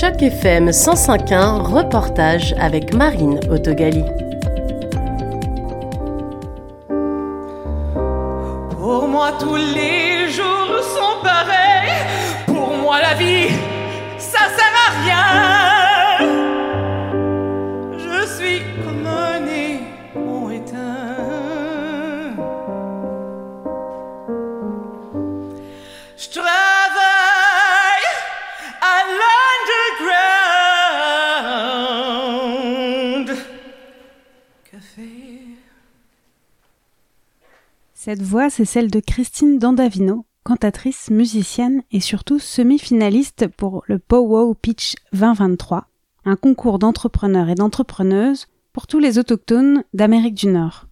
Choc FM 105.1, reportage avec Marine Autogali. Pour moi, tous les jours sont pareils. Pour moi, la vie, ça sert à rien. Je suis comme un éteint. Je Cette voix, c'est celle de Christine Dandavino, cantatrice, musicienne et surtout semi-finaliste pour le Powwow Pitch 2023, un concours d'entrepreneurs et d'entrepreneuses pour tous les autochtones d'Amérique du Nord.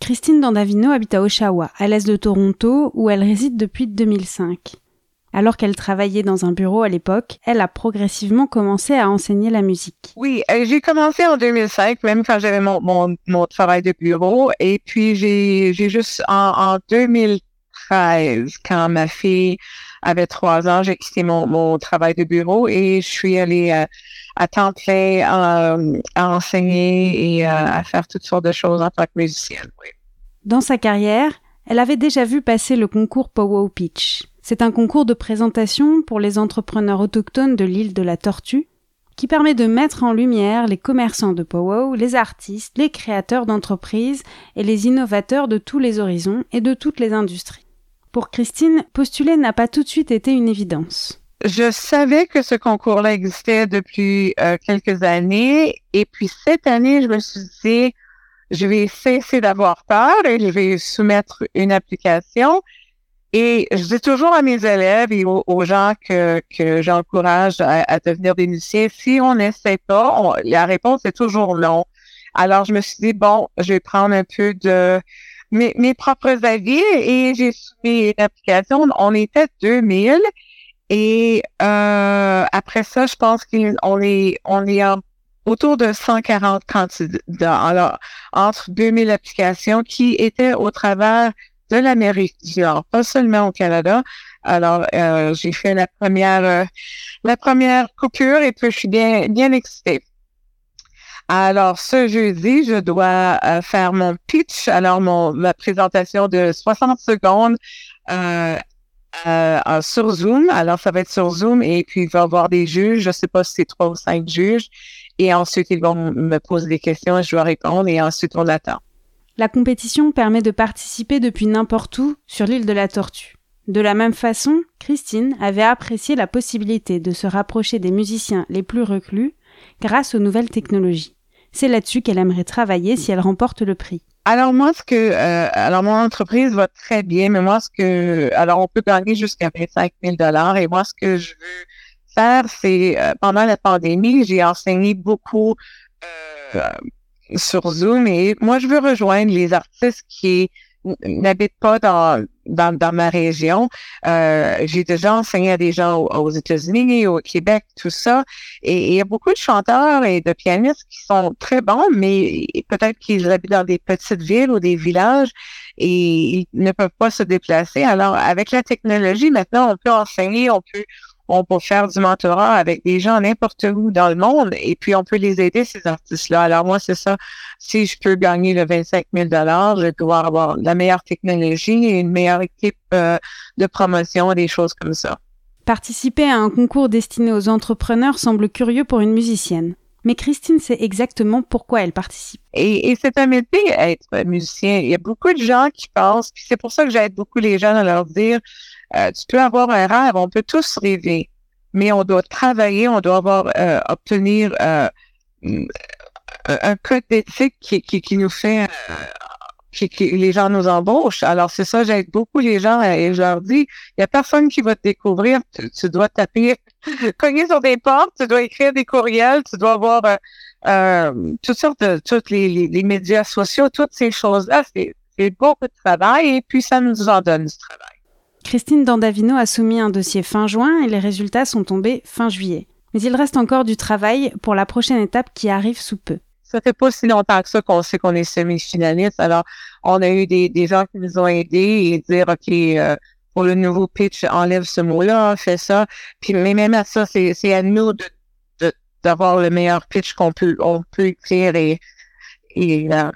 Christine Dandavino habite à Oshawa, à l'est de Toronto, où elle réside depuis 2005. Alors qu'elle travaillait dans un bureau à l'époque, elle a progressivement commencé à enseigner la musique. Oui, euh, j'ai commencé en 2005, même quand j'avais mon, mon, mon travail de bureau. Et puis, j'ai j'ai juste, en, en 2013, quand ma fille avait trois ans, j'ai quitté mon, mon travail de bureau et je suis allée euh, à temps plein euh, à enseigner et à faire toutes sortes de choses en tant que musicienne. Oui. Dans sa carrière, elle avait déjà vu passer le concours Powwow Pitch. C'est un concours de présentation pour les entrepreneurs autochtones de l'île de la Tortue qui permet de mettre en lumière les commerçants de Powwow, les artistes, les créateurs d'entreprises et les innovateurs de tous les horizons et de toutes les industries. Pour Christine, postuler n'a pas tout de suite été une évidence. Je savais que ce concours-là existait depuis euh, quelques années. Et puis cette année, je me suis dit, je vais cesser d'avoir peur et je vais soumettre une application. Et je dis toujours à mes élèves et aux, gens que, que j'encourage à, à devenir des musiciens, si on n'essaie pas, on- la réponse est toujours non. Alors, je me suis dit, bon, je vais prendre un peu de mes, mes propres avis et j'ai soumis une application. On était 2000 et euh, après ça, je pense qu'on est, on est en- autour de 140 candidats. Alors, entre 2000 applications qui étaient au travers de l'Amérique du Nord, pas seulement au Canada. Alors, euh, j'ai fait la première, euh, la première coupure et puis je suis bien, bien excitée. Alors, ce jeudi, je dois euh, faire mon pitch, alors mon, ma présentation de 60 secondes sur Zoom. Alors, ça va être sur Zoom et puis il va y avoir des juges. Je sais pas si c'est trois ou cinq juges. Et ensuite, ils vont me poser des questions et je dois répondre et ensuite, on attend. La compétition permet de participer depuis n'importe où sur l'île de la Tortue. De la même façon, Christine avait apprécié la possibilité de se rapprocher des musiciens les plus reclus grâce aux nouvelles technologies. C'est là-dessus qu'elle aimerait travailler si elle remporte le prix. Alors moi, ce que, euh, mon entreprise va très bien, mais moi, ce que, alors on peut gagner jusqu'à 25 000 dollars. Et moi, ce que je veux faire, c'est euh, pendant la pandémie, j'ai enseigné beaucoup euh, sur Zoom et moi, je veux rejoindre les artistes qui n'habitent pas dans, dans, dans ma région. Euh, j'ai déjà enseigné à des gens aux, aux États-Unis, au Québec, tout ça. Et il y a beaucoup de chanteurs et de pianistes qui sont très bons, mais peut-être qu'ils habitent dans des petites villes ou des villages et ils ne peuvent pas se déplacer. Alors, avec la technologie, maintenant, on peut enseigner, on peut, on peut faire du mentorat avec des gens n'importe où dans le monde et puis on peut les aider, ces artistes-là. Alors, moi, c'est ça. Si je peux gagner le 25 000 je dois avoir la meilleure technologie et une meilleure équipe euh, de promotion, des choses comme ça. Participer à un concours destiné aux entrepreneurs semble curieux pour une musicienne. Mais Christine sait exactement pourquoi elle participe. Et, c'est un métier, être musicien. Il y a beaucoup de gens qui pensent, puis c'est pour ça que j'aide beaucoup les gens à leur dire, euh, tu peux avoir un rêve, on peut tous rêver, mais on doit travailler, on doit avoir, euh, obtenir euh, un un code d'éthique qui, nous fait, qui, les gens nous embauchent. Alors c'est ça, j'aide beaucoup les gens et je leur dis, il y a personne qui va te découvrir, tu, tu dois taper, cogner sur des portes, tu dois écrire des courriels, tu dois avoir euh, euh, toutes sortes de, tous les, les, les médias sociaux, toutes ces choses-là, c'est c'est beaucoup de travail et puis ça nous en donne du travail. Christine Dandavino a soumis un dossier fin juin et les résultats sont tombés fin juillet. Mais il reste encore du travail pour la prochaine étape qui arrive sous peu. Ça fait pas si longtemps que ça qu'on sait qu'on est semi-finaliste. Alors, on a eu des, des gens qui nous ont aidés et dire, OK, euh, pour le nouveau pitch, enlève ce mot-là, fais ça. Puis, mais même à ça, c'est à nous de d'avoir le meilleur pitch qu'on peut, on peut écrire et, et euh,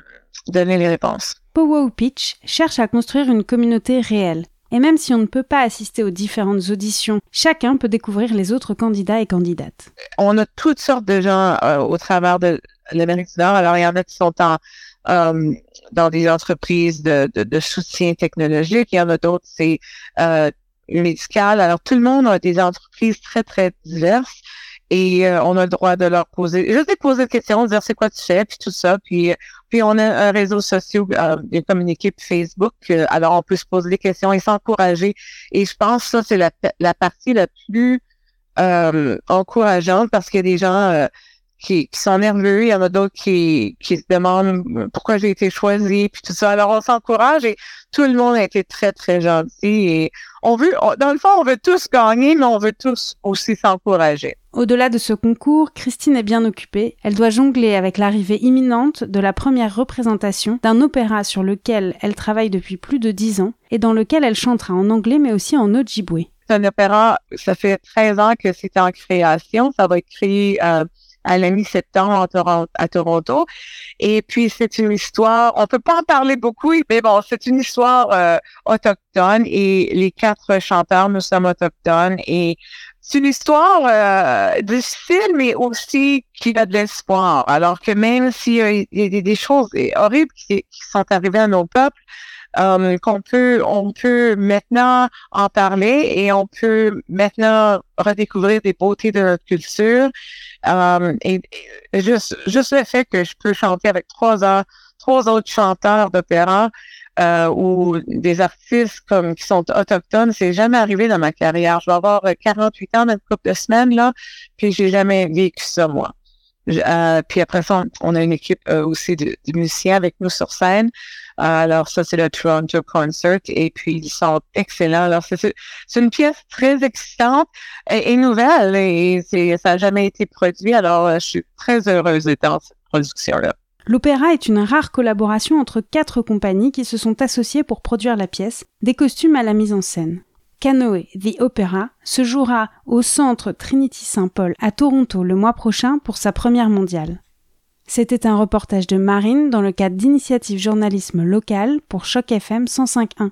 donner les réponses. Powwow Pitch cherche à construire une communauté réelle. Et même si on ne peut pas assister aux différentes auditions, chacun peut découvrir les autres candidats et candidates. On a toutes sortes de gens euh, au travers de l'Amérique du Nord. Alors, il y en a qui sont en, euh, dans des entreprises de, de, de, soutien technologique. Il y en a d'autres, c'est euh, médical. Alors, tout le monde a des entreprises très, très diverses et euh, on a le droit de leur poser, juste de poser des questions, de dire c'est quoi tu fais, puis tout ça. Puis, puis on a un réseau social, euh, comme une équipe Facebook. Euh, alors, on peut se poser des questions et s'encourager. Et je pense que ça, c'est la, la partie la plus euh, encourageante parce qu'il y a des gens qui, qui, sont nerveux, il y en a d'autres qui, qui se demandent pourquoi j'ai été choisi, puis tout ça. Alors, on s'encourage et tout le monde a été très, très gentil. Et on veut, dans le fond, on veut tous gagner, mais on veut tous aussi s'encourager. Au-delà de ce concours, Christine est bien occupée. Elle doit jongler avec l'arrivée imminente de la première représentation d'un opéra sur lequel elle travaille depuis plus de dix ans et dans lequel elle chantera en anglais mais aussi en Ojibwe. C'est un opéra, ça fait 13 ans que c'est en création. Ça va être créé euh, à la mi-septembre à Toronto. Et puis, c'est une histoire, on peut pas en parler beaucoup, mais bon, c'est une histoire euh, autochtone et les quatre chanteurs, nous sommes autochtones et c'est une histoire euh, difficile, mais aussi qui a de l'espoir. Alors que même s'il y a des choses horribles qui sont arrivées à nos peuples, euh, qu'on peut, on peut maintenant en parler et on peut maintenant redécouvrir des beautés de notre culture. Euh, et, juste, juste le fait que je peux chanter avec trois, trois autres chanteurs d'opéra euh, ou des artistes comme qui sont autochtones, c'est jamais arrivé dans ma carrière. Je vais avoir 48 ans dans une couple de semaines là, puis j'ai jamais vécu ça moi. Euh, puis après ça, on a une équipe euh, aussi de, musiciens avec nous sur scène. Euh, alors ça, c'est le Toronto Concert et puis ils sont excellents. Alors c'est une pièce très excitante et, nouvelle et ça n'a jamais été produit. Alors je suis très heureuse d'être dans cette production-là. L'opéra est une rare collaboration entre quatre compagnies qui se sont associées pour produire la pièce, des costumes à la mise en scène. Canoë The Opera se jouera au centre Trinity Saint Paul à Toronto le mois prochain pour sa première mondiale. C'était un reportage de Marine dans le cadre d'initiative journalisme local pour Choc FM 105.1.